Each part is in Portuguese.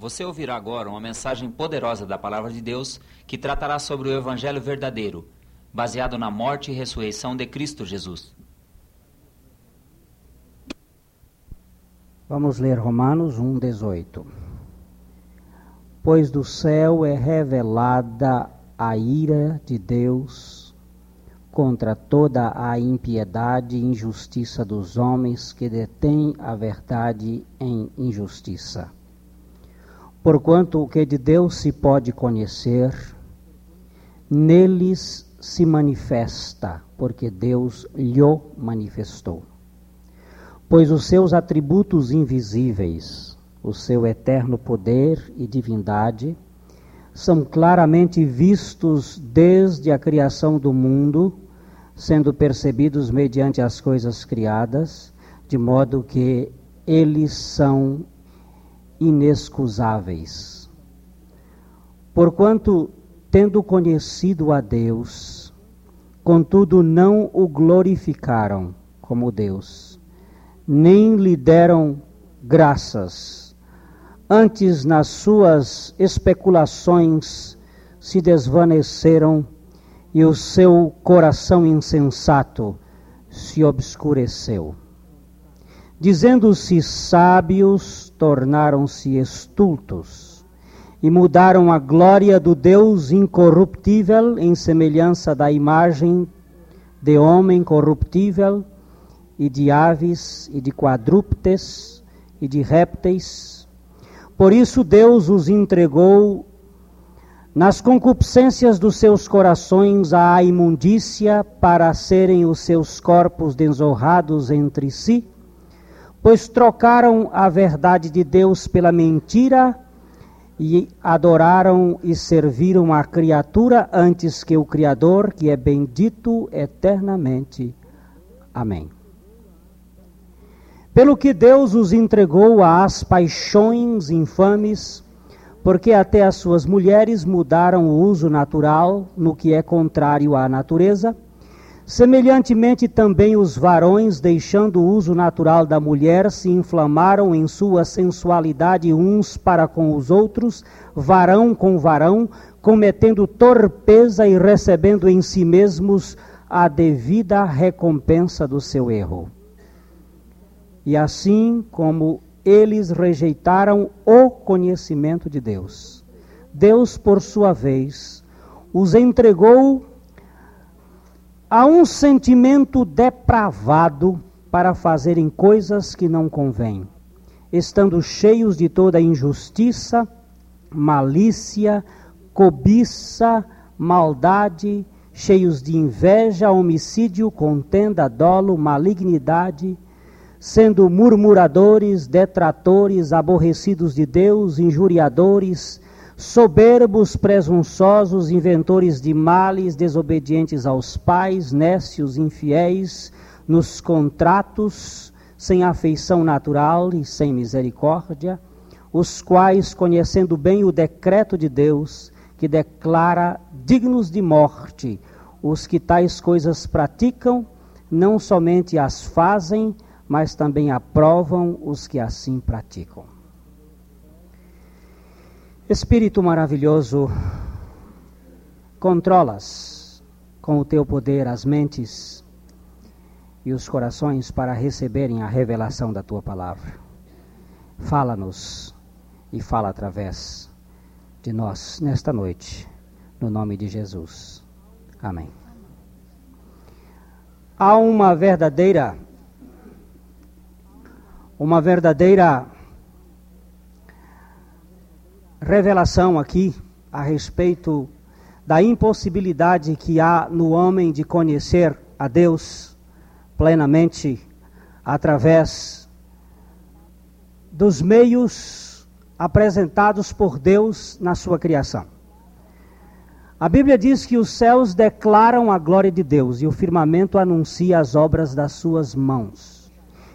Você ouvirá agora uma mensagem poderosa da Palavra de Deus que tratará sobre o Evangelho verdadeiro, baseado na morte e ressurreição de Cristo Jesus. Vamos ler Romanos 1,18. Pois do céu é revelada a ira de Deus contra toda a impiedade e injustiça dos homens que detêm a verdade em injustiça Porquanto o que de Deus se pode conhecer, neles se manifesta, porque Deus lhe manifestou. Pois os seus atributos invisíveis, o seu eterno poder e divindade, são claramente vistos desde a criação do mundo, sendo percebidos mediante as coisas criadas, de modo que eles são inexcusáveis. Porquanto, tendo conhecido a Deus, contudo não o glorificaram como Deus, nem lhe deram graças. Antes, nas suas especulações, se desvaneceram e o seu coração insensato se obscureceu. Dizendo-se sábios, tornaram-se estultos e mudaram a glória do Deus incorruptível em semelhança da imagem de homem corruptível e de aves e de quadrúpedes e de répteis. Por isso Deus os entregou nas concupiscências dos seus corações à imundícia para serem os seus corpos desonrados entre si pois trocaram a verdade de Deus pela mentira e adoraram e serviram a criatura antes que o Criador, que é bendito eternamente. Amém. Pelo que Deus os entregou às paixões infames, porque até as suas mulheres mudaram o uso natural no que é contrário à natureza Semelhantemente também os varões, deixando o uso natural da mulher, se inflamaram em sua sensualidade uns para com os outros, varão com varão, cometendo torpeza e recebendo em si mesmos a devida recompensa do seu erro. E assim como eles rejeitaram o conhecimento de Deus, Deus, por sua vez, os entregou Há um sentimento depravado para fazerem coisas que não convêm, estando cheios de toda injustiça, malícia, cobiça, maldade, cheios de inveja, homicídio, contenda, dolo, malignidade, sendo murmuradores, detratores, aborrecidos de Deus, injuriadores, soberbos, presunçosos, inventores de males, desobedientes aos pais, nécios, infiéis, nos contratos, sem afeição natural e sem misericórdia, os quais, conhecendo bem o decreto de Deus, que declara dignos de morte os que tais coisas praticam, não somente as fazem, mas também aprovam os que assim praticam. Espírito maravilhoso, controlas com o teu poder as mentes e os corações para receberem a revelação da tua palavra. Fala-nos e fala através de nós nesta noite, no nome de Jesus. Amém. Há uma verdadeira uma verdadeira revelação aqui a respeito da impossibilidade que há no homem de conhecer a Deus plenamente através dos meios apresentados por Deus na sua criação. A Bíblia diz que os céus declaram a glória de Deus e o firmamento anuncia as obras das suas mãos.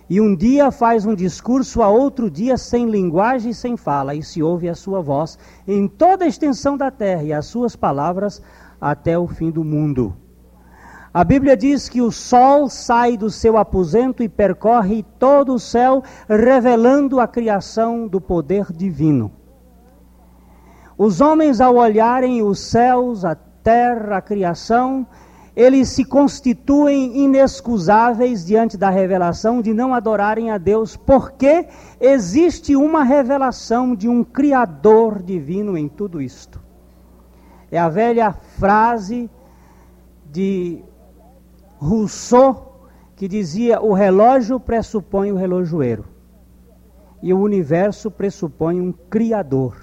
E um dia faz um discurso, a outro dia sem linguagem e sem fala, e se ouve a sua voz em toda a extensão da terra e as suas palavras até o fim do mundo. A Bíblia diz que o sol sai do seu aposento e percorre todo o céu, revelando a criação do poder divino. Os homens, ao olharem os céus, a terra, a criação, eles se constituem inexcusáveis diante da revelação de não adorarem a Deus, porque existe uma revelação de um Criador divino em tudo isto. É a velha frase de Rousseau que dizia: o relógio pressupõe o relojoeiro e o universo pressupõe um Criador.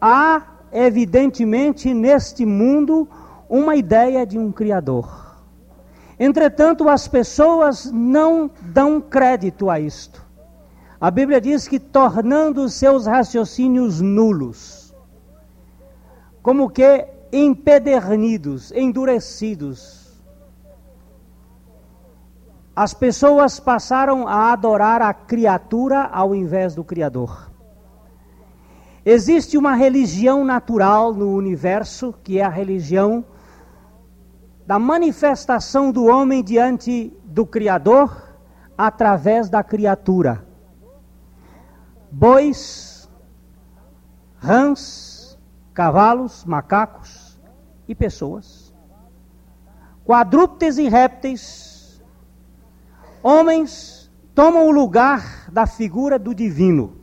Há, evidentemente, neste mundo uma ideia de um Criador. Entretanto, as pessoas não dão crédito a isto. A Bíblia diz que tornando seus raciocínios nulos, como que empedernidos, endurecidos, as pessoas passaram a adorar a criatura ao invés do Criador. Existe uma religião natural no universo, que é a religião da manifestação do homem diante do Criador através da criatura. Bois, rãs, cavalos, macacos e pessoas. Quadrúpedes e répteis. Homens tomam o lugar da figura do divino.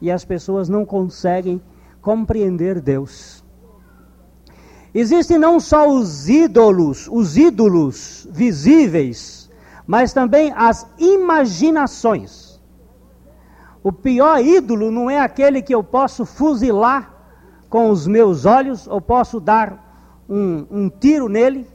E as pessoas não conseguem compreender Deus. Existem não só os ídolos, os ídolos visíveis, mas também as imaginações. O pior ídolo não é aquele que eu posso fuzilar com os meus olhos, ou posso dar um, um tiro nele.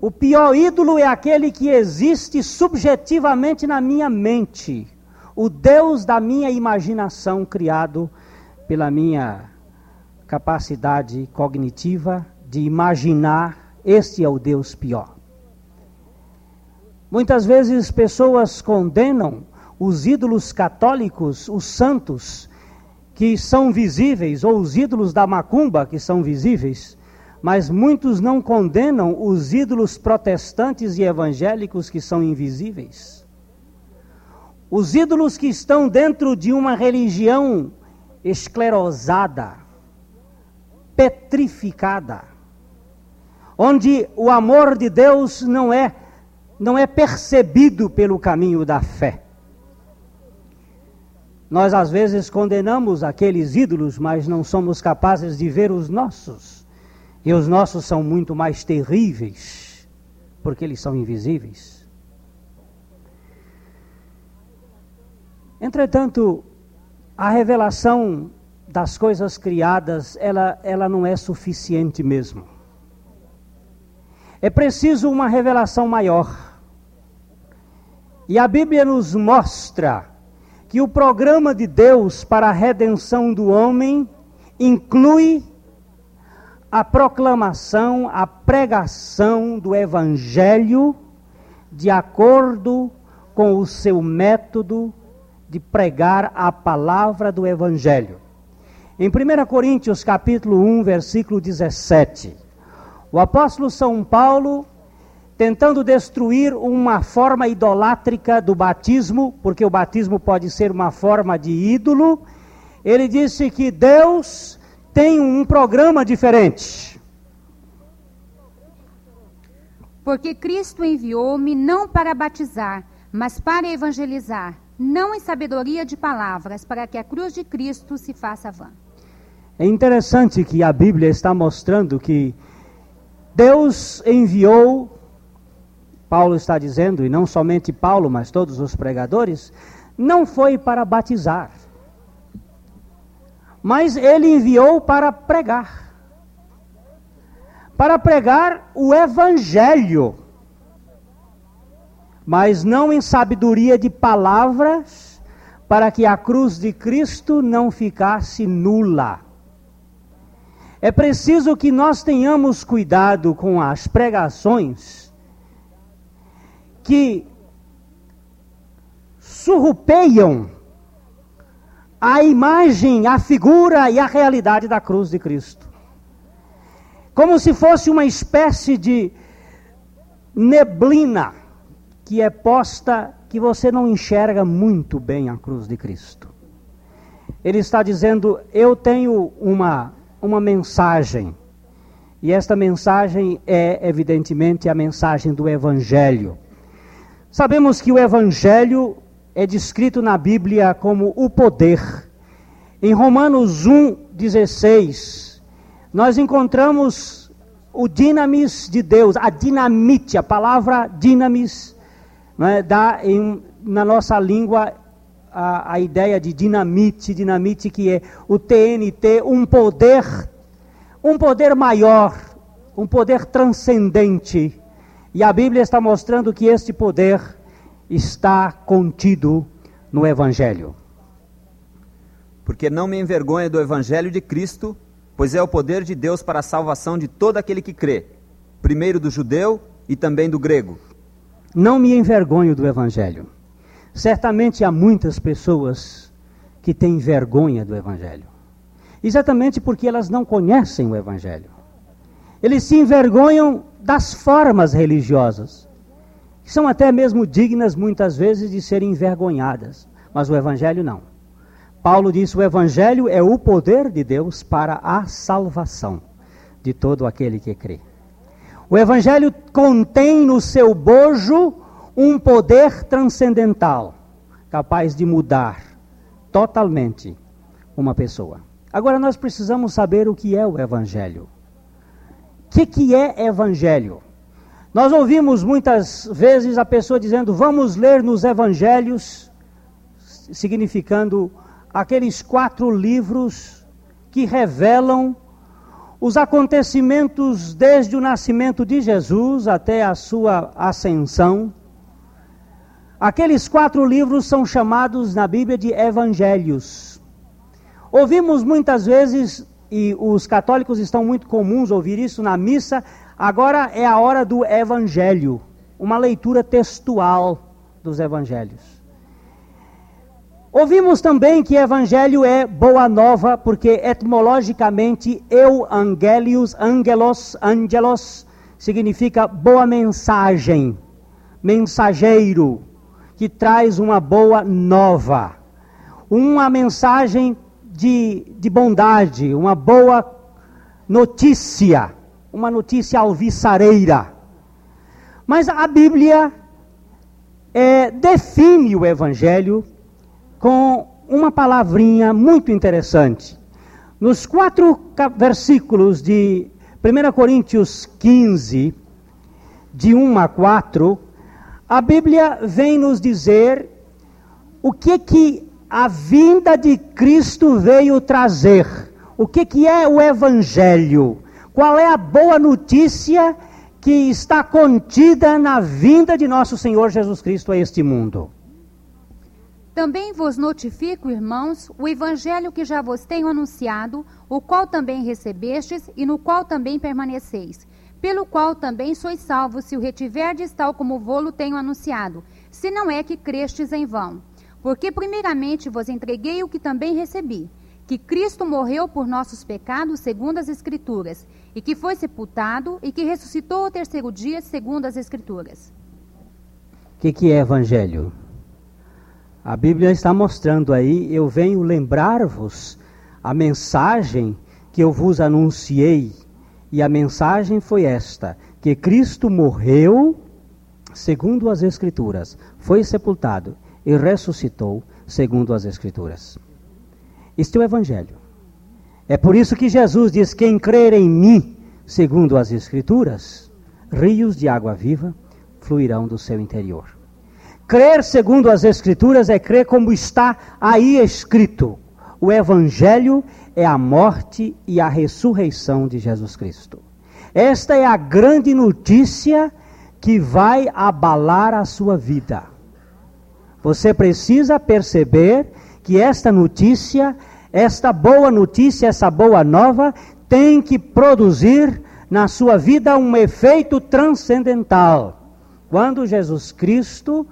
O pior ídolo é aquele que existe subjetivamente na minha mente, o Deus da minha imaginação criado pela minha capacidade cognitiva de imaginar este é o Deus pior. Muitas vezes pessoas condenam os ídolos católicos, os santos, que são visíveis, ou os ídolos da macumba, que são visíveis, mas muitos não condenam os ídolos protestantes e evangélicos, que são invisíveis. Os ídolos que estão dentro de uma religião esclerosada, petrificada, onde o amor de Deus não é não é percebido pelo caminho da fé. Nós às vezes condenamos aqueles ídolos, mas não somos capazes de ver os nossos. E os nossos são muito mais terríveis, porque eles são invisíveis. Entretanto, a revelação das coisas criadas, ela, ela não é suficiente mesmo. É preciso uma revelação maior. E a Bíblia nos mostra que o programa de Deus para a redenção do homem inclui a proclamação, a pregação do Evangelho de acordo com o seu método de pregar a palavra do Evangelho. Em 1 Coríntios capítulo 1, versículo 17, o apóstolo São Paulo, tentando destruir uma forma idolátrica do batismo, porque o batismo pode ser uma forma de ídolo, ele disse que Deus tem um programa diferente. Porque Cristo enviou-me não para batizar, mas para evangelizar, não em sabedoria de palavras, para que a cruz de Cristo se faça vã. É interessante que a Bíblia está mostrando que Deus enviou, Paulo está dizendo, e não somente Paulo, mas todos os pregadores, não foi para batizar, mas ele enviou para pregar. Para pregar o Evangelho, mas não em sabedoria de palavras, para que a cruz de Cristo não ficasse nula. É preciso que nós tenhamos cuidado com as pregações que surrupeiam a imagem, a figura e a realidade da cruz de Cristo. Como se fosse uma espécie de neblina que é posta que você não enxerga muito bem a cruz de Cristo. ele está dizendo: Eu tenho uma, uma mensagem. E esta mensagem é, evidentemente, a mensagem do Evangelho. Sabemos que o Evangelho é descrito na Bíblia como o poder. Em Romanos 1,16, nós encontramos o dinamis de Deus, a dinamite, a palavra dinamis, é, dá em, na nossa língua a, a ideia de dinamite, dinamite que é o TNT, um poder, um poder maior, um poder transcendente. E a Bíblia está mostrando que este poder está contido no Evangelho. Porque não me envergonha do Evangelho de Cristo, pois é o poder de Deus para a salvação de todo aquele que crê, primeiro do judeu e também do grego. Não me envergonho do Evangelho. Certamente há muitas pessoas que têm vergonha do Evangelho. Exatamente porque elas não conhecem o Evangelho. Eles se envergonham das formas religiosas, que são até mesmo dignas muitas vezes de serem envergonhadas, mas o Evangelho não. Paulo diz: o Evangelho é o poder de Deus para a salvação de todo aquele que crê. O Evangelho contém no seu bojo um poder transcendental capaz de mudar totalmente uma pessoa. Agora nós precisamos saber o que é o Evangelho. O que, que é Evangelho? Nós ouvimos muitas vezes a pessoa dizendo: vamos ler nos Evangelhos, significando aqueles quatro livros que revelam os acontecimentos desde o nascimento de Jesus até a sua ascensão Aqueles quatro livros são chamados na Bíblia de evangelhos. Ouvimos muitas vezes, e os católicos estão muito comuns ouvir isso na missa, agora é a hora do evangelho, uma leitura textual dos evangelhos. Ouvimos também que evangelho é boa nova, porque etimologicamente angelius, angelos, angelos, significa boa mensagem, mensageiro que traz uma boa nova, uma mensagem de, de bondade, uma boa notícia, uma notícia alvissareira. Mas a Bíblia é, define o Evangelho com uma palavrinha muito interessante. Nos quatro versículos de 1 Coríntios 15, de 1 a 4, a Bíblia vem nos dizer o que que a vinda de Cristo veio trazer. O que que é o evangelho? Qual é a boa notícia que está contida na vinda de nosso Senhor Jesus Cristo a este mundo? Também vos notifico, irmãos, o evangelho que já vos tenho anunciado, o qual também recebestes e no qual também permaneceis pelo qual também sois salvos, se o retiverdes tal como vou-lo tenho anunciado, se não é que crestes em vão. Porque primeiramente vos entreguei o que também recebi, que Cristo morreu por nossos pecados, segundo as Escrituras, e que foi sepultado, e que ressuscitou ao terceiro dia, segundo as Escrituras. O que, que é Evangelho? A Bíblia está mostrando aí, eu venho lembrar-vos a mensagem que eu vos anunciei e a mensagem foi esta: que Cristo morreu, segundo as Escrituras, foi sepultado e ressuscitou, segundo as Escrituras. Este é o Evangelho. É por isso que Jesus diz: Quem crer em mim, segundo as Escrituras, rios de água viva fluirão do seu interior. Crer segundo as Escrituras é crer como está aí escrito. O Evangelho é a morte e a ressurreição de Jesus Cristo. Esta é a grande notícia que vai abalar a sua vida. Você precisa perceber que esta notícia, esta boa notícia, essa boa nova, tem que produzir na sua vida um efeito transcendental. Quando Jesus Cristo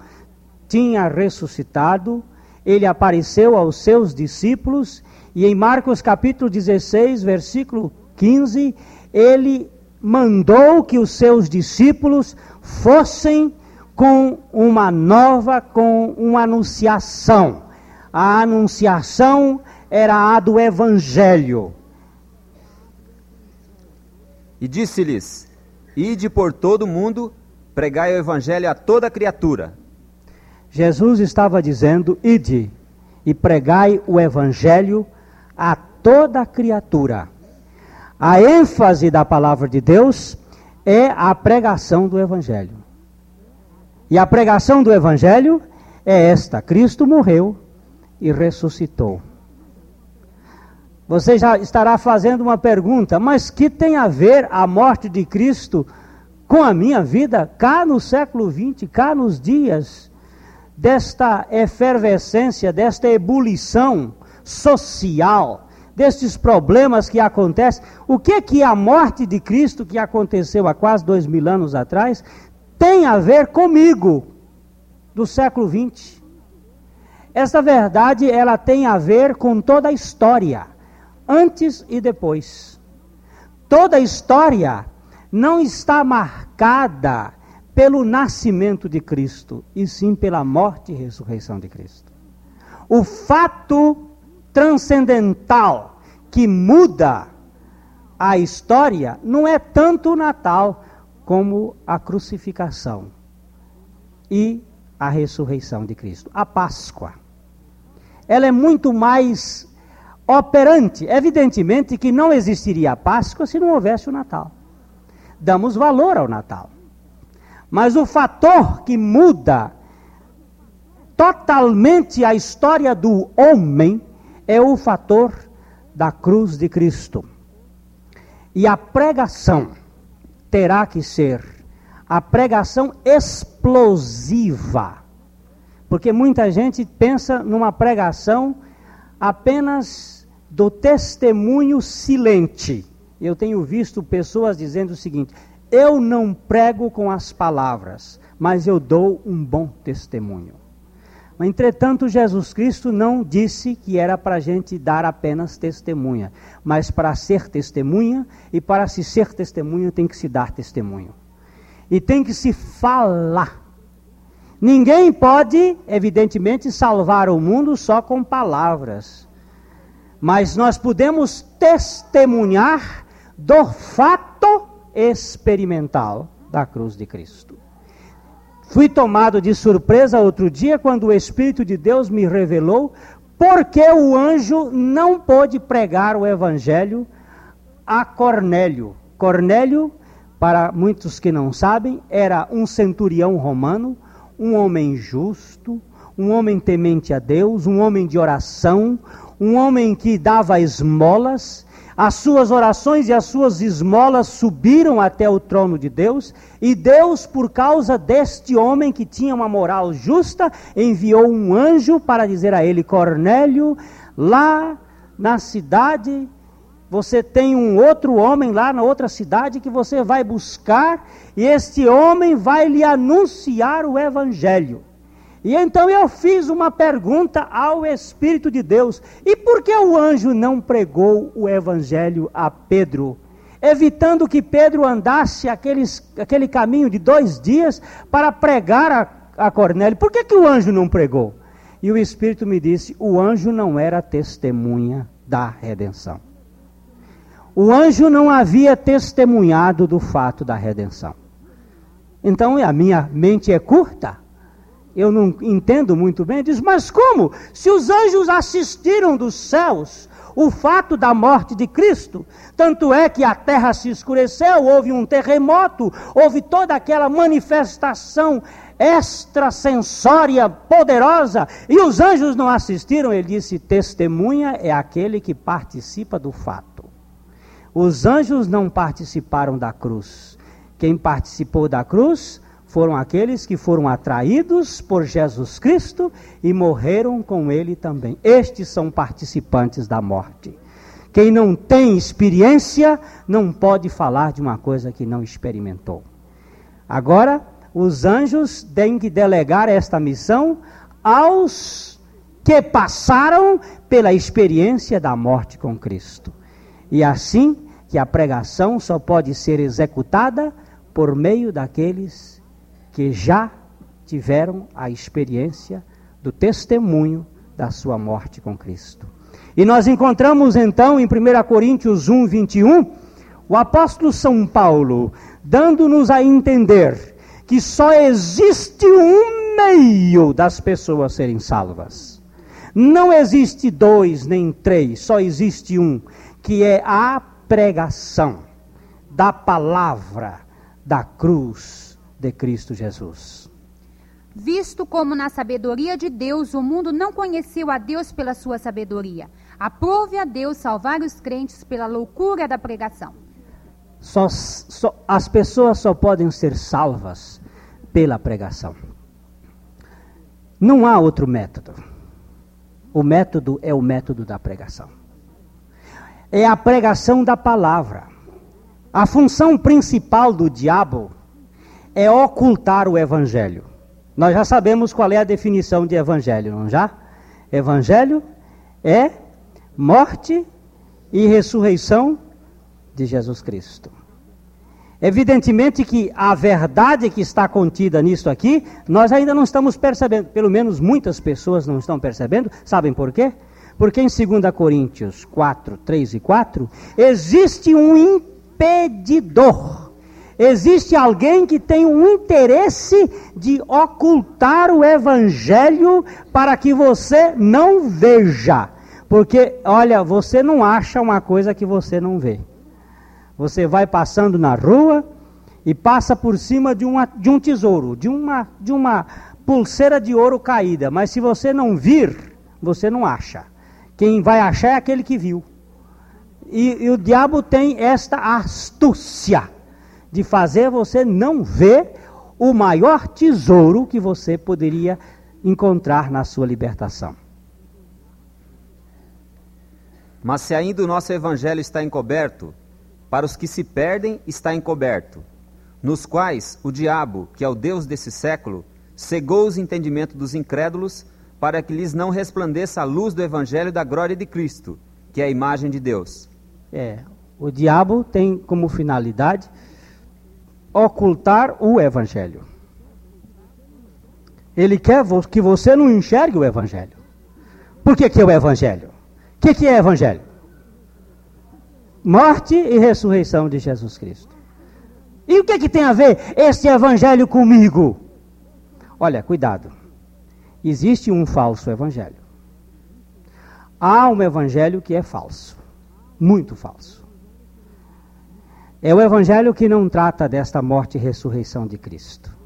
tinha ressuscitado, ele apareceu aos seus discípulos e em Marcos capítulo 16, versículo 15, ele mandou que os seus discípulos fossem com uma nova, com uma anunciação. A anunciação era a do Evangelho. E disse-lhes: Ide por todo o mundo, pregai o evangelho a toda criatura. Jesus estava dizendo: Ide e pregai o evangelho a toda criatura. A ênfase da palavra de Deus é a pregação do evangelho. E a pregação do evangelho é esta: Cristo morreu e ressuscitou. Você já estará fazendo uma pergunta, mas que tem a ver a morte de Cristo com a minha vida cá no século XX, cá nos dias desta efervescência, desta ebulição social, destes problemas que acontecem? O que que a morte de Cristo, que aconteceu há quase dois mil anos atrás, tem a ver comigo do século XX? Essa verdade, ela tem a ver com toda a história antes e depois. Toda a história não está marcada pelo nascimento de Cristo, e sim pela morte e ressurreição de Cristo. O fato transcendental que muda a história não é tanto o Natal como a crucificação e a ressurreição de Cristo, a Páscoa. Ela é muito mais operante. Evidentemente que não existiria a Páscoa se não houvesse o Natal. Damos valor ao Natal. Mas o fator que muda totalmente a história do homem é o fator da cruz de Cristo. E a pregação terá que ser a pregação explosiva. Porque muita gente pensa numa pregação apenas do testemunho silente. Eu tenho visto pessoas dizendo o seguinte: eu não prego com as palavras, mas eu dou um bom testemunho. Entretanto, Jesus Cristo não disse que era para a gente dar apenas testemunha, mas para ser testemunha, e para se ser testemunha tem que se dar testemunho. E tem que se falar. Ninguém pode, evidentemente, salvar o mundo só com palavras. Mas nós podemos testemunhar do fato experimental da cruz de Cristo. Fui tomado de surpresa outro dia quando o Espírito de Deus me revelou porque o anjo não pôde pregar o evangelho a Cornélio. Cornélio, para muitos que não sabem, era um centurião romano um homem justo, um homem temente a Deus, um homem de oração, um homem que dava esmolas. As suas orações e as suas esmolas subiram até o trono de Deus, e Deus, por causa deste homem que tinha uma moral justa, enviou um anjo para dizer a ele: Cornélio, lá na cidade você tem um outro homem lá na outra cidade que você vai buscar, e este homem vai lhe anunciar o Evangelho. E então eu fiz uma pergunta ao Espírito de Deus: e por que o anjo não pregou o Evangelho a Pedro? Evitando que Pedro andasse aqueles, aquele caminho de dois dias para pregar a, a Cornélio. Por que, que o anjo não pregou? E o Espírito me disse: o anjo não era testemunha da redenção. O anjo não havia testemunhado do fato da redenção. Então a minha mente é curta. Eu não entendo muito bem. Diz, mas como? Se os anjos assistiram dos céus o fato da morte de Cristo, tanto é que a terra se escureceu, houve um terremoto, houve toda aquela manifestação extrasensória poderosa, e os anjos não assistiram. Ele disse: testemunha é aquele que participa do fato. Os anjos não participaram da cruz. Quem participou da cruz foram aqueles que foram atraídos por Jesus Cristo e morreram com ele também. Estes são participantes da morte. Quem não tem experiência não pode falar de uma coisa que não experimentou. Agora, os anjos têm que delegar esta missão aos que passaram pela experiência da morte com Cristo. E assim que a pregação só pode ser executada por meio daqueles que já tiveram a experiência do testemunho da sua morte com Cristo. E nós encontramos então em 1 Coríntios 1, 21, o apóstolo São Paulo dando-nos a entender que só existe um meio das pessoas serem salvas. Não existe dois nem três, só existe um, que é a pregação da palavra da cruz de Cristo Jesus. Visto como na sabedoria de Deus o mundo não conheceu a Deus pela sua sabedoria, aprove a Deus salvar os crentes pela loucura da pregação. Só, só, as pessoas só podem ser salvas pela pregação. Não há outro método. O método é o método da pregação. É a pregação da palavra. A função principal do diabo é ocultar o evangelho. Nós já sabemos qual é a definição de evangelho, não já? Evangelho é morte e ressurreição de Jesus Cristo. Evidentemente que a verdade que está contida nisso aqui, nós ainda não estamos percebendo, pelo menos muitas pessoas não estão percebendo, sabem por quê? Porque em 2 Coríntios 4, 3 e 4, existe um impedidor. Existe alguém que tem um interesse de ocultar o evangelho para que você não veja. Porque, olha, você não acha uma coisa que você não vê. Você vai passando na rua e passa por cima de, uma, de um tesouro, de uma, de uma pulseira de ouro caída. Mas se você não vir, você não acha. Quem vai achar é aquele que viu. E, e o diabo tem esta astúcia de fazer você não ver o maior tesouro que você poderia encontrar na sua libertação. Mas se ainda o nosso evangelho está encoberto, para os que se perdem está encoberto, nos quais o diabo, que é o Deus desse século, cegou os entendimentos dos incrédulos, para que lhes não resplandeça a luz do evangelho da glória de Cristo, que é a imagem de Deus. É, o diabo tem como finalidade ocultar o evangelho. Ele quer que você não enxergue o evangelho. Por que, que é o evangelho? O que, que é evangelho? morte e ressurreição de Jesus Cristo. E o que, que tem a ver esse evangelho comigo? Olha, cuidado. Existe um falso evangelho. Há um evangelho que é falso, muito falso. É o evangelho que não trata desta morte e ressurreição de Cristo.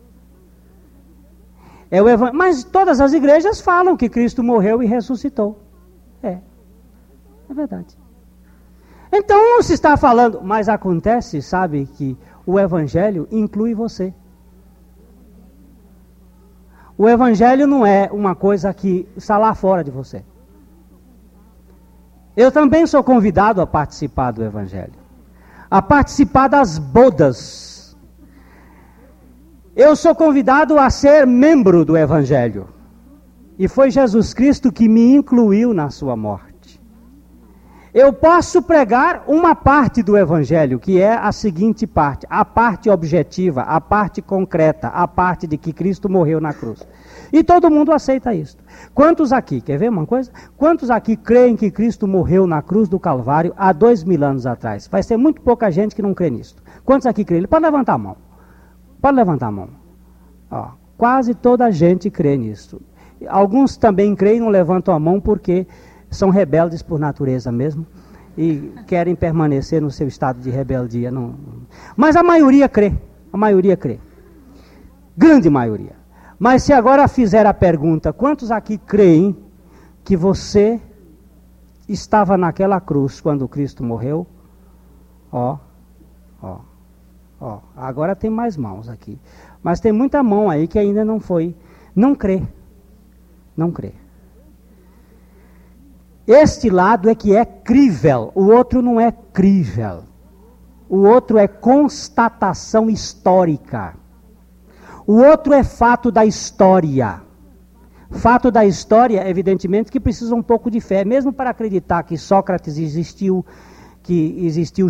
É o evan... Mas todas as igrejas falam que Cristo morreu e ressuscitou. É. É verdade. Então se está falando, mas acontece, sabe, que o Evangelho inclui você. O Evangelho não é uma coisa que está lá fora de você. Eu também sou convidado a participar do Evangelho, a participar das bodas. Eu sou convidado a ser membro do Evangelho. E foi Jesus Cristo que me incluiu na sua morte. Eu posso pregar uma parte do Evangelho, que é a seguinte parte: a parte objetiva, a parte concreta, a parte de que Cristo morreu na cruz. E todo mundo aceita isso. Quantos aqui, quer ver uma coisa? Quantos aqui creem que Cristo morreu na cruz do Calvário há dois mil anos atrás? Vai ser muito pouca gente que não crê nisso. Quantos aqui creem? Pode levantar a mão. Pode levantar a mão. Ó, quase toda a gente crê nisso. Alguns também creem e não levantam a mão porque são rebeldes por natureza mesmo e querem permanecer no seu estado de rebeldia. Não. Mas a maioria crê, a maioria crê. Grande maioria. Mas se agora fizer a pergunta, quantos aqui creem que você estava naquela cruz quando Cristo morreu? Ó, ó, ó. Agora tem mais mãos aqui. Mas tem muita mão aí que ainda não foi. Não crê. Não crê. Este lado é que é crível, o outro não é crível. O outro é constatação histórica. O outro é fato da história. Fato da história, evidentemente, que precisa um pouco de fé, mesmo para acreditar que Sócrates existiu, que existiu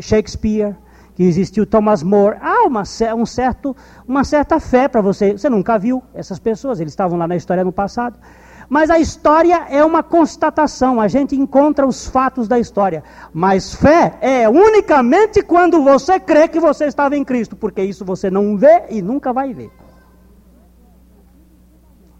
Shakespeare, que existiu Thomas More. Há uma, um certo, uma certa fé para você. Você nunca viu essas pessoas, eles estavam lá na história no passado. Mas a história é uma constatação, a gente encontra os fatos da história. Mas fé é unicamente quando você crê que você estava em Cristo, porque isso você não vê e nunca vai ver.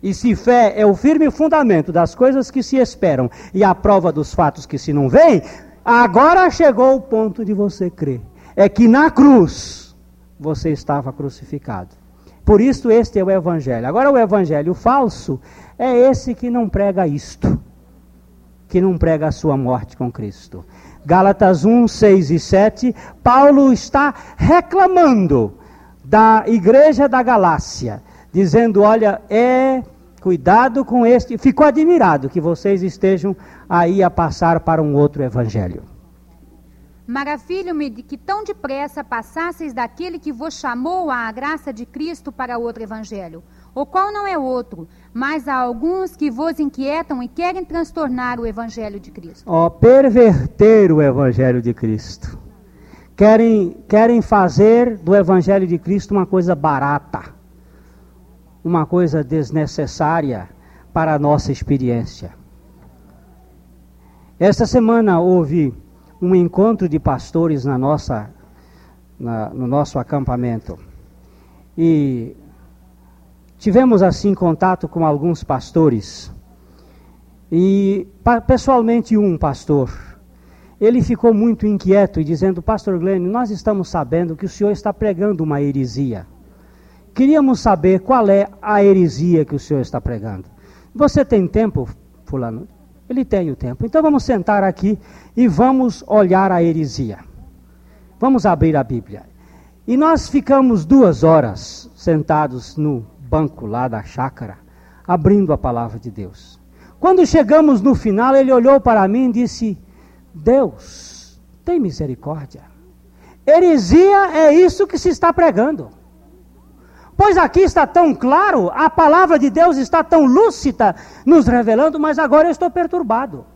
E se fé é o firme fundamento das coisas que se esperam e a prova dos fatos que se não veem, agora chegou o ponto de você crer. É que na cruz você estava crucificado. Por isso, este é o evangelho. Agora, o evangelho falso é esse que não prega isto, que não prega a sua morte com Cristo. Gálatas 1, 6 e 7, Paulo está reclamando da igreja da Galácia, dizendo: Olha, é cuidado com este. Ficou admirado que vocês estejam aí a passar para um outro evangelho. Maravilho-me de que tão depressa passasseis daquele que vos chamou à graça de Cristo para outro evangelho, o qual não é outro, mas há alguns que vos inquietam e querem transtornar o evangelho de Cristo. Ó, perverter o evangelho de Cristo. Querem, querem fazer do evangelho de Cristo uma coisa barata, uma coisa desnecessária para a nossa experiência. Esta semana houve um encontro de pastores na nossa, na, no nosso acampamento. E tivemos assim contato com alguns pastores. E pessoalmente um pastor, ele ficou muito inquieto e dizendo, Pastor Glenn, nós estamos sabendo que o senhor está pregando uma heresia. Queríamos saber qual é a heresia que o senhor está pregando. Você tem tempo, fulano? Ele tem o tempo. Então vamos sentar aqui e vamos olhar a heresia. Vamos abrir a Bíblia. E nós ficamos duas horas sentados no banco lá da chácara, abrindo a palavra de Deus. Quando chegamos no final, ele olhou para mim e disse: Deus, tem misericórdia. Heresia é isso que se está pregando. Pois aqui está tão claro, a palavra de Deus está tão lúcida, nos revelando, mas agora eu estou perturbado.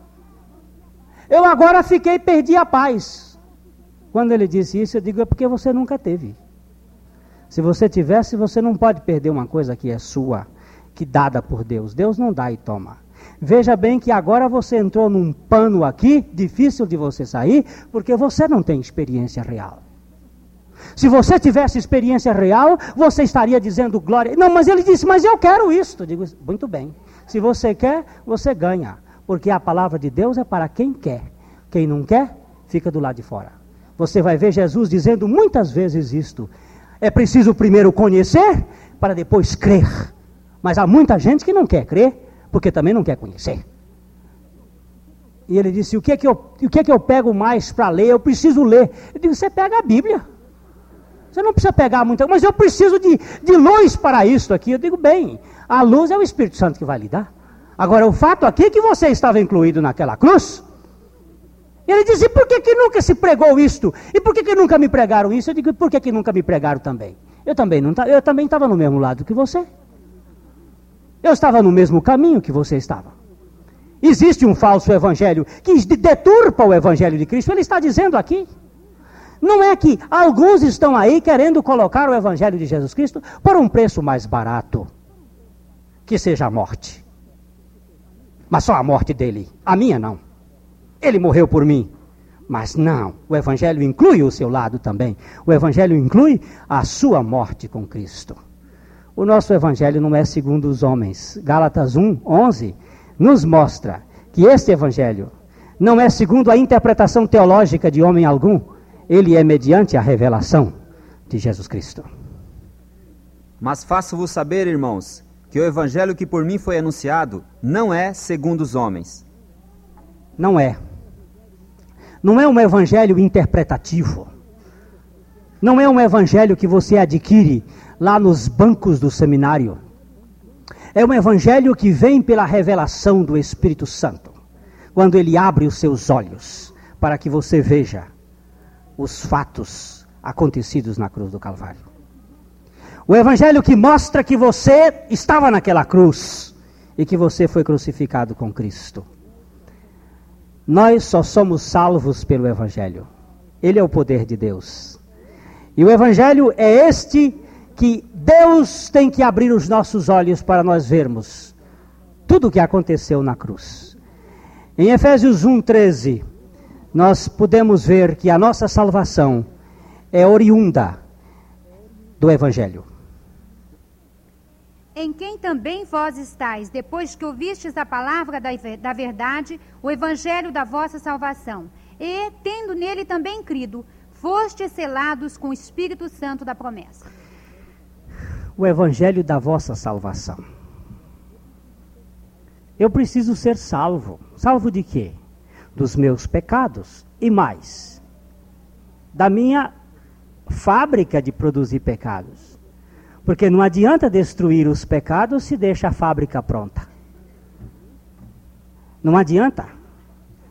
Eu agora fiquei, perdi a paz. Quando ele disse isso, eu digo, é porque você nunca teve. Se você tivesse, você não pode perder uma coisa que é sua, que dada por Deus. Deus não dá e toma. Veja bem que agora você entrou num pano aqui, difícil de você sair, porque você não tem experiência real. Se você tivesse experiência real, você estaria dizendo glória. Não, mas ele disse, mas eu quero isso. Digo, muito bem. Se você quer, você ganha. Porque a palavra de Deus é para quem quer. Quem não quer, fica do lado de fora. Você vai ver Jesus dizendo muitas vezes isto. É preciso primeiro conhecer para depois crer. Mas há muita gente que não quer crer, porque também não quer conhecer. E ele disse: O que é que eu, o que é que eu pego mais para ler? Eu preciso ler. Eu digo: Você pega a Bíblia. Você não precisa pegar muita mas eu preciso de, de luz para isso aqui. Eu digo, bem, a luz é o Espírito Santo que vai lhe dar. Agora, o fato aqui é que você estava incluído naquela cruz. Ele diz, e por que, que nunca se pregou isto? E por que, que nunca me pregaram isso? Eu digo, e por que, que nunca me pregaram também? Eu também não eu também estava no mesmo lado que você. Eu estava no mesmo caminho que você estava. Existe um falso evangelho que deturpa o evangelho de Cristo. Ele está dizendo aqui. Não é que alguns estão aí querendo colocar o Evangelho de Jesus Cristo por um preço mais barato, que seja a morte. Mas só a morte dele, a minha não. Ele morreu por mim. Mas não, o Evangelho inclui o seu lado também. O Evangelho inclui a sua morte com Cristo. O nosso Evangelho não é segundo os homens. Gálatas 1, 11 nos mostra que este Evangelho não é segundo a interpretação teológica de homem algum, ele é mediante a revelação de Jesus Cristo. Mas faço-vos saber, irmãos, que o evangelho que por mim foi anunciado não é segundo os homens. Não é. Não é um evangelho interpretativo. Não é um evangelho que você adquire lá nos bancos do seminário. É um evangelho que vem pela revelação do Espírito Santo, quando ele abre os seus olhos para que você veja os fatos acontecidos na cruz do Calvário. O evangelho que mostra que você estava naquela cruz e que você foi crucificado com Cristo. Nós só somos salvos pelo evangelho. Ele é o poder de Deus. E o evangelho é este que Deus tem que abrir os nossos olhos para nós vermos tudo o que aconteceu na cruz. Em Efésios 1:13, nós podemos ver que a nossa salvação é oriunda do evangelho. Em quem também vós estáis, depois que ouvistes a palavra da, da verdade, o evangelho da vossa salvação, e, tendo nele também crido, fostes selados com o Espírito Santo da promessa. O evangelho da vossa salvação. Eu preciso ser salvo. Salvo de quê? Dos meus pecados e mais. Da minha fábrica de produzir pecados. Porque não adianta destruir os pecados se deixa a fábrica pronta. Não adianta.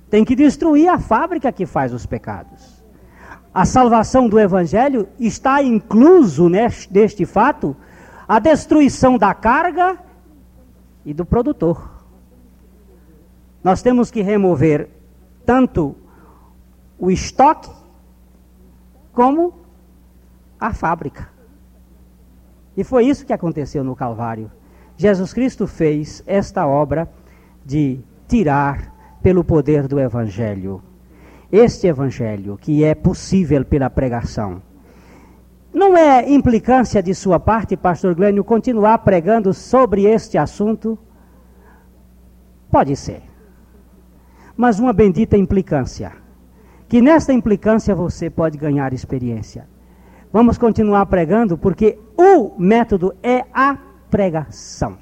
Tem que destruir a fábrica que faz os pecados. A salvação do Evangelho está incluso neste, neste fato a destruição da carga e do produtor. Nós temos que remover tanto o estoque como a fábrica. E foi isso que aconteceu no Calvário. Jesus Cristo fez esta obra de tirar pelo poder do Evangelho. Este Evangelho que é possível pela pregação. Não é implicância de sua parte, pastor Glênio, continuar pregando sobre este assunto? Pode ser. Mas uma bendita implicância. Que nesta implicância você pode ganhar experiência. Vamos continuar pregando porque o método é a pregação.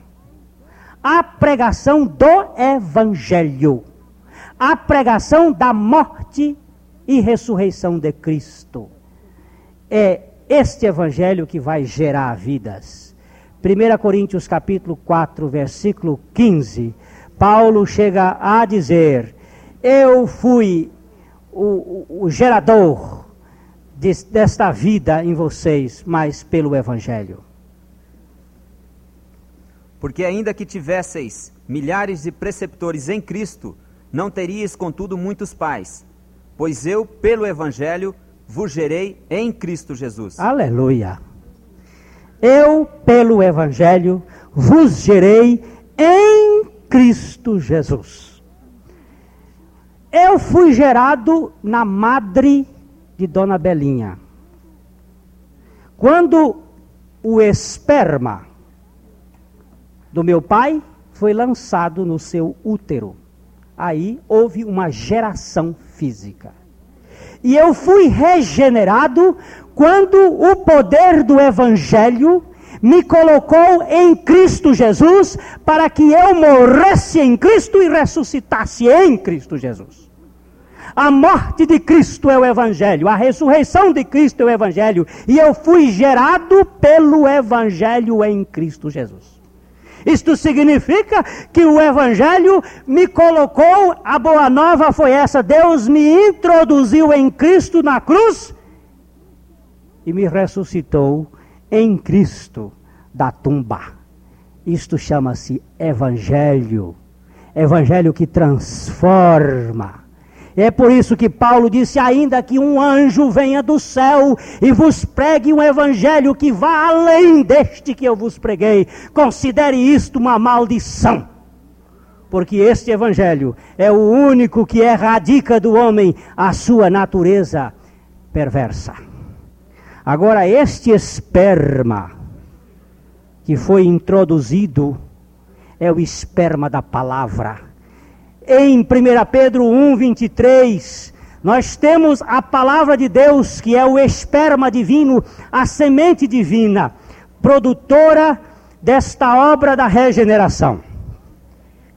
A pregação do Evangelho. A pregação da morte e ressurreição de Cristo. É este Evangelho que vai gerar vidas. 1 Coríntios capítulo 4, versículo 15. Paulo chega a dizer: Eu fui o, o, o gerador desta vida em vocês, mas pelo Evangelho. Porque ainda que tivesseis milhares de preceptores em Cristo, não teríeis contudo muitos pais, pois eu, pelo Evangelho, vos gerei em Cristo Jesus. Aleluia. Eu, pelo Evangelho, vos gerei em Cristo Jesus. Eu fui gerado na madre de Dona Belinha. Quando o esperma do meu pai foi lançado no seu útero, aí houve uma geração física. E eu fui regenerado quando o poder do Evangelho me colocou em Cristo Jesus para que eu morresse em Cristo e ressuscitasse em Cristo Jesus. A morte de Cristo é o Evangelho, a ressurreição de Cristo é o Evangelho, e eu fui gerado pelo Evangelho em Cristo Jesus. Isto significa que o Evangelho me colocou, a boa nova foi essa: Deus me introduziu em Cristo na cruz e me ressuscitou em Cristo da tumba. Isto chama-se Evangelho. Evangelho que transforma é por isso que Paulo disse: ainda que um anjo venha do céu e vos pregue um evangelho que vá além deste que eu vos preguei, considere isto uma maldição. Porque este evangelho é o único que erradica do homem a sua natureza perversa. Agora, este esperma que foi introduzido é o esperma da palavra em 1 Pedro 1, 23, nós temos a palavra de Deus, que é o esperma divino, a semente divina, produtora desta obra da regeneração.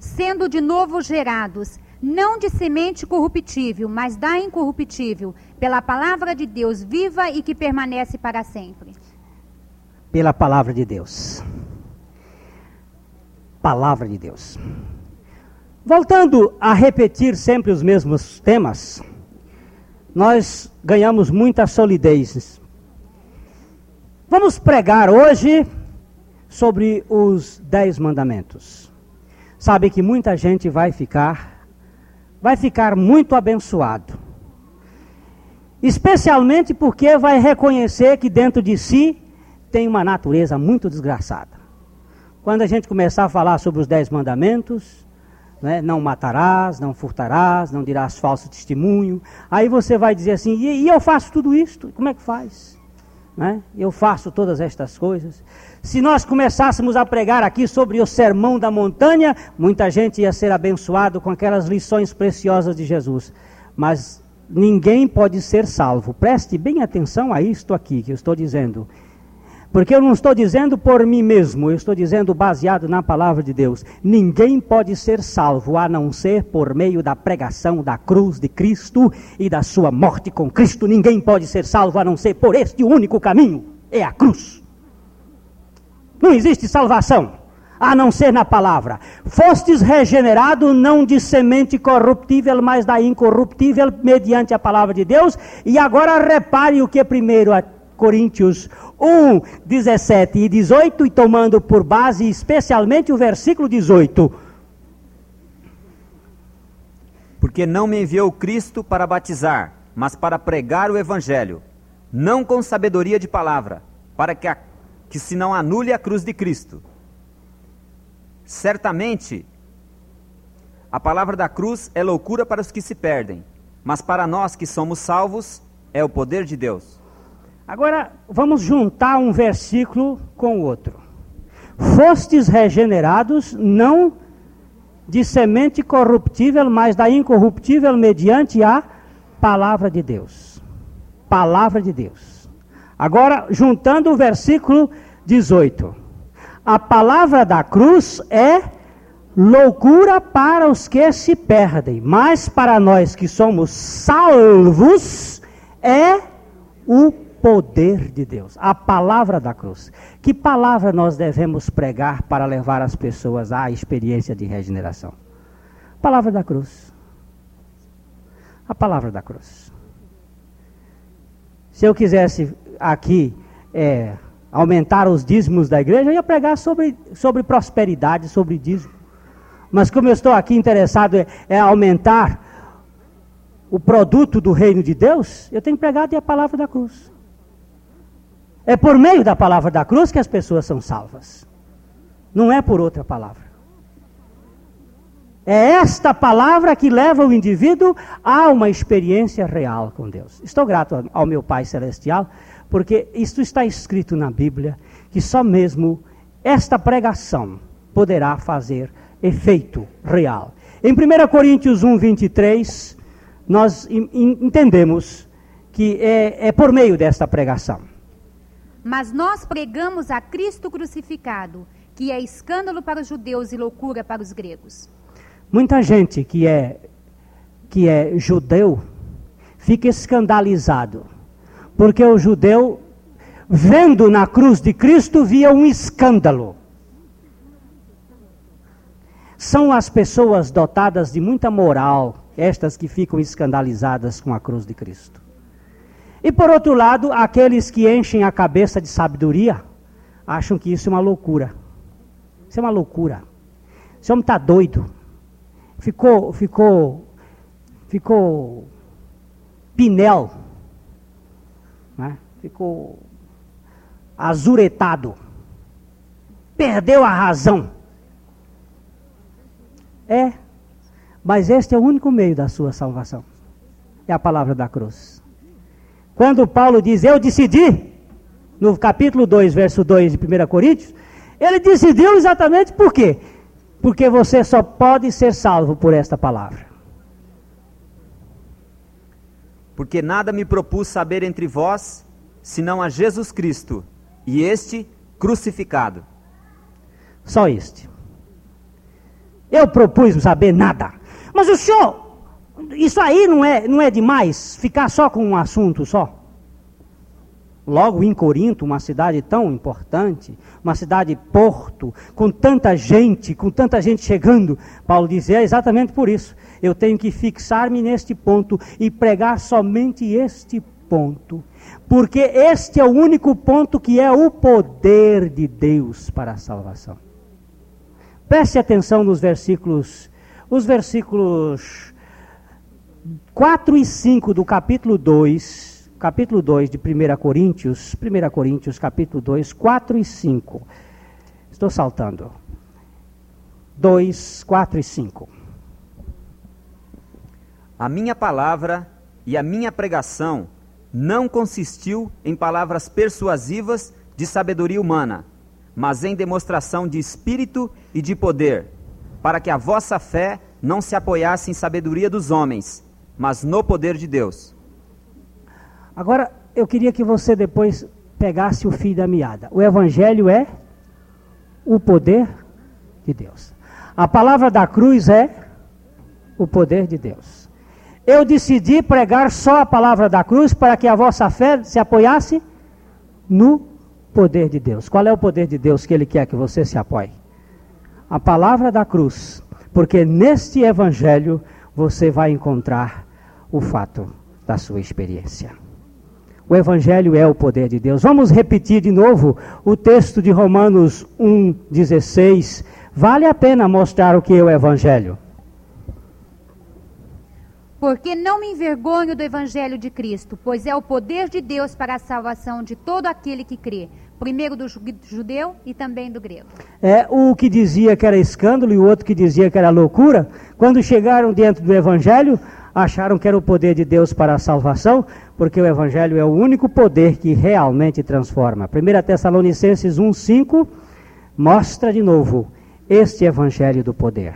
Sendo de novo gerados, não de semente corruptível, mas da incorruptível, pela palavra de Deus viva e que permanece para sempre. Pela palavra de Deus. Palavra de Deus. Voltando a repetir sempre os mesmos temas, nós ganhamos muita solidez. Vamos pregar hoje sobre os dez mandamentos. Sabe que muita gente vai ficar, vai ficar muito abençoado. Especialmente porque vai reconhecer que dentro de si tem uma natureza muito desgraçada. Quando a gente começar a falar sobre os dez mandamentos, né, não matarás, não furtarás, não dirás falso testemunho, aí você vai dizer assim, e, e eu faço tudo isto? Como é que faz? Né? Eu faço todas estas coisas. Se nós começássemos a pregar aqui sobre o sermão da montanha, muita gente ia ser abençoado com aquelas lições preciosas de Jesus. Mas ninguém pode ser salvo. Preste bem atenção a isto aqui que eu estou dizendo. Porque eu não estou dizendo por mim mesmo, eu estou dizendo baseado na palavra de Deus. Ninguém pode ser salvo a não ser por meio da pregação da cruz de Cristo e da sua morte com Cristo. Ninguém pode ser salvo a não ser por este único caminho: é a cruz. Não existe salvação a não ser na palavra. Fostes regenerado não de semente corruptível, mas da incorruptível, mediante a palavra de Deus. E agora repare o que primeiro Coríntios 1, 17 e 18, e tomando por base especialmente o versículo 18. Porque não me enviou Cristo para batizar, mas para pregar o Evangelho, não com sabedoria de palavra, para que, a, que se não anule a cruz de Cristo. Certamente, a palavra da cruz é loucura para os que se perdem, mas para nós que somos salvos, é o poder de Deus. Agora, vamos juntar um versículo com o outro. Fostes regenerados, não de semente corruptível, mas da incorruptível, mediante a palavra de Deus. Palavra de Deus. Agora, juntando o versículo 18. A palavra da cruz é loucura para os que se perdem, mas para nós que somos salvos é o poder de Deus, a palavra da cruz. Que palavra nós devemos pregar para levar as pessoas à experiência de regeneração? Palavra da cruz. A palavra da cruz. Se eu quisesse aqui é, aumentar os dízimos da igreja, eu ia pregar sobre, sobre prosperidade, sobre dízimo. Mas como eu estou aqui interessado é, é aumentar o produto do reino de Deus, eu tenho pregado a palavra da cruz. É por meio da palavra da cruz que as pessoas são salvas. Não é por outra palavra. É esta palavra que leva o indivíduo a uma experiência real com Deus. Estou grato ao meu Pai Celestial, porque isto está escrito na Bíblia, que só mesmo esta pregação poderá fazer efeito real. Em 1 Coríntios 1, 23, nós entendemos que é, é por meio desta pregação. Mas nós pregamos a Cristo crucificado, que é escândalo para os judeus e loucura para os gregos. Muita gente que é que é judeu fica escandalizado, porque o judeu vendo na cruz de Cristo via um escândalo. São as pessoas dotadas de muita moral, estas que ficam escandalizadas com a cruz de Cristo. E por outro lado, aqueles que enchem a cabeça de sabedoria acham que isso é uma loucura. Isso é uma loucura. Esse homem está doido. Ficou, ficou, ficou pinel. Né? Ficou azuretado. Perdeu a razão. É, mas este é o único meio da sua salvação. É a palavra da cruz. Quando Paulo diz, eu decidi, no capítulo 2, verso 2 de 1 Coríntios, ele decidiu exatamente por quê? Porque você só pode ser salvo por esta palavra. Porque nada me propus saber entre vós, senão a Jesus Cristo, e este crucificado. Só este. Eu propus saber nada. Mas o senhor isso aí não é, não é demais ficar só com um assunto só? Logo em Corinto, uma cidade tão importante, uma cidade porto, com tanta gente, com tanta gente chegando, Paulo diz: é exatamente por isso. Eu tenho que fixar-me neste ponto e pregar somente este ponto, porque este é o único ponto que é o poder de Deus para a salvação. Preste atenção nos versículos, os versículos 4 e 5 do capítulo 2, capítulo 2 de 1 Coríntios, 1 Coríntios capítulo 2, 4 e 5. Estou saltando. 2, 4 e 5. A minha palavra e a minha pregação não consistiu em palavras persuasivas de sabedoria humana, mas em demonstração de espírito e de poder, para que a vossa fé não se apoiasse em sabedoria dos homens, mas no poder de Deus. Agora, eu queria que você depois pegasse o fio da meada. O Evangelho é o poder de Deus. A palavra da cruz é o poder de Deus. Eu decidi pregar só a palavra da cruz para que a vossa fé se apoiasse no poder de Deus. Qual é o poder de Deus que Ele quer que você se apoie? A palavra da cruz. Porque neste Evangelho você vai encontrar o fato da sua experiência. O Evangelho é o poder de Deus. Vamos repetir de novo o texto de Romanos 1,16. Vale a pena mostrar o que é o Evangelho. Porque não me envergonho do evangelho de Cristo, pois é o poder de Deus para a salvação de todo aquele que crê, primeiro do judeu e também do grego. É o que dizia que era escândalo e o outro que dizia que era loucura, quando chegaram dentro do evangelho, acharam que era o poder de Deus para a salvação, porque o evangelho é o único poder que realmente transforma. 1 Tessalonicenses 1:5 mostra de novo este evangelho do poder.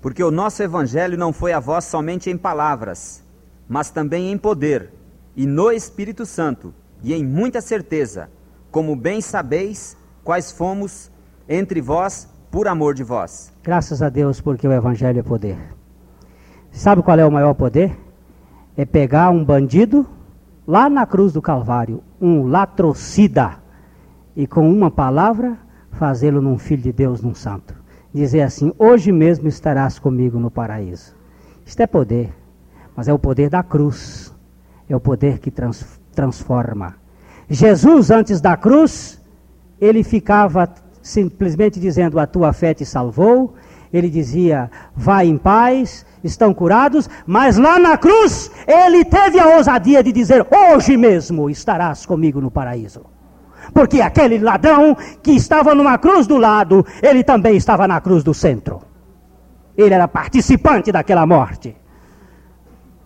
Porque o nosso evangelho não foi a vós somente em palavras, mas também em poder, e no Espírito Santo, e em muita certeza, como bem sabeis quais fomos entre vós por amor de vós. Graças a Deus, porque o evangelho é poder. Sabe qual é o maior poder? É pegar um bandido lá na cruz do Calvário, um latrocida, e com uma palavra fazê-lo num filho de Deus, num santo dizer assim: Hoje mesmo estarás comigo no paraíso. Isto é poder, mas é o poder da cruz, é o poder que trans, transforma. Jesus, antes da cruz, ele ficava simplesmente dizendo: A tua fé te salvou. Ele dizia: Vai em paz, estão curados. Mas lá na cruz, ele teve a ousadia de dizer: Hoje mesmo estarás comigo no paraíso. Porque aquele ladrão que estava numa cruz do lado, ele também estava na cruz do centro. Ele era participante daquela morte.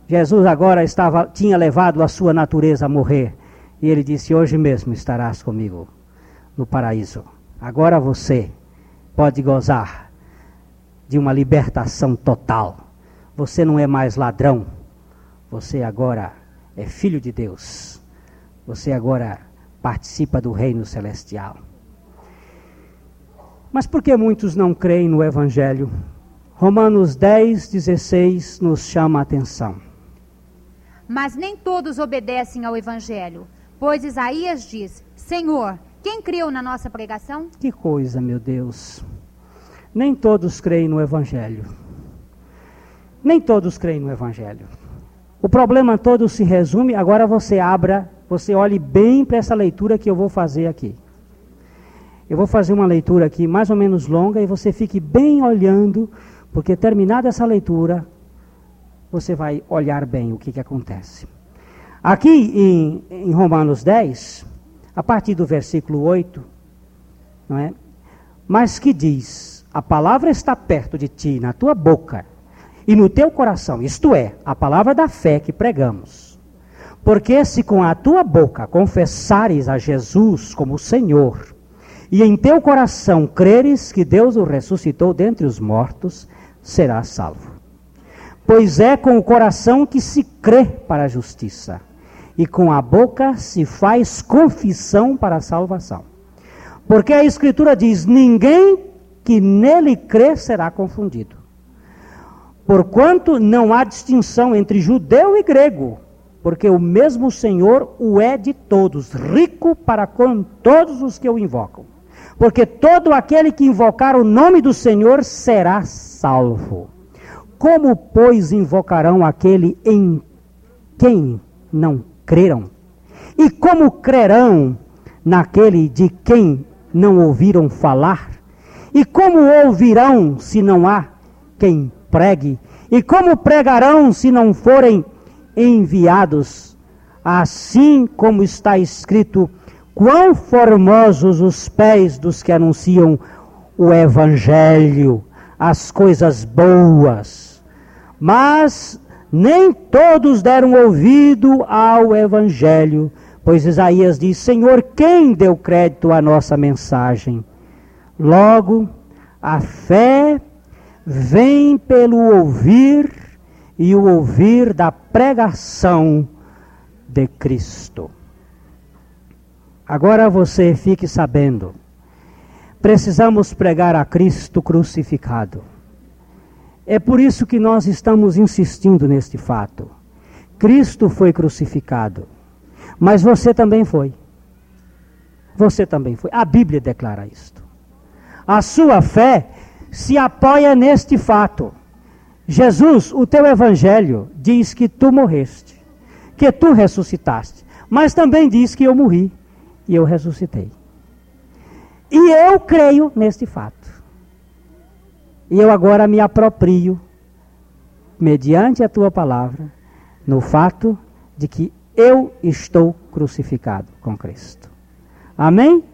Jesus agora estava, tinha levado a sua natureza a morrer. E ele disse: Hoje mesmo estarás comigo no paraíso. Agora você pode gozar de uma libertação total. Você não é mais ladrão. Você agora é filho de Deus. Você agora participa do reino celestial. Mas por que muitos não creem no Evangelho? Romanos 10, 16 nos chama a atenção. Mas nem todos obedecem ao Evangelho, pois Isaías diz: Senhor, quem creu na nossa pregação? Que coisa, meu Deus. Nem todos creem no Evangelho. Nem todos creem no Evangelho. O problema todo se resume, agora você abra você olhe bem para essa leitura que eu vou fazer aqui. Eu vou fazer uma leitura aqui mais ou menos longa e você fique bem olhando, porque terminada essa leitura, você vai olhar bem o que, que acontece. Aqui em, em Romanos 10, a partir do versículo 8, não é? Mas que diz: A palavra está perto de ti, na tua boca e no teu coração, isto é, a palavra da fé que pregamos. Porque se com a tua boca confessares a Jesus como Senhor, e em teu coração creres que Deus o ressuscitou dentre os mortos, serás salvo. Pois é com o coração que se crê para a justiça, e com a boca se faz confissão para a salvação. Porque a Escritura diz: ninguém que nele crê será confundido. Porquanto não há distinção entre judeu e grego porque o mesmo Senhor o é de todos, rico para com todos os que o invocam. Porque todo aquele que invocar o nome do Senhor será salvo. Como, pois, invocarão aquele em quem não creram? E como crerão naquele de quem não ouviram falar? E como ouvirão se não há quem pregue? E como pregarão se não forem enviados, assim como está escrito: Quão formosos os pés dos que anunciam o Evangelho, as coisas boas. Mas nem todos deram ouvido ao Evangelho, pois Isaías diz: Senhor, quem deu crédito à nossa mensagem? Logo, a fé vem pelo ouvir e o ouvir da pregação de Cristo. Agora você fique sabendo, precisamos pregar a Cristo crucificado. É por isso que nós estamos insistindo neste fato. Cristo foi crucificado, mas você também foi. Você também foi. A Bíblia declara isto. A sua fé se apoia neste fato. Jesus, o teu evangelho, diz que tu morreste, que tu ressuscitaste, mas também diz que eu morri e eu ressuscitei. E eu creio neste fato. E eu agora me aproprio, mediante a tua palavra, no fato de que eu estou crucificado com Cristo. Amém?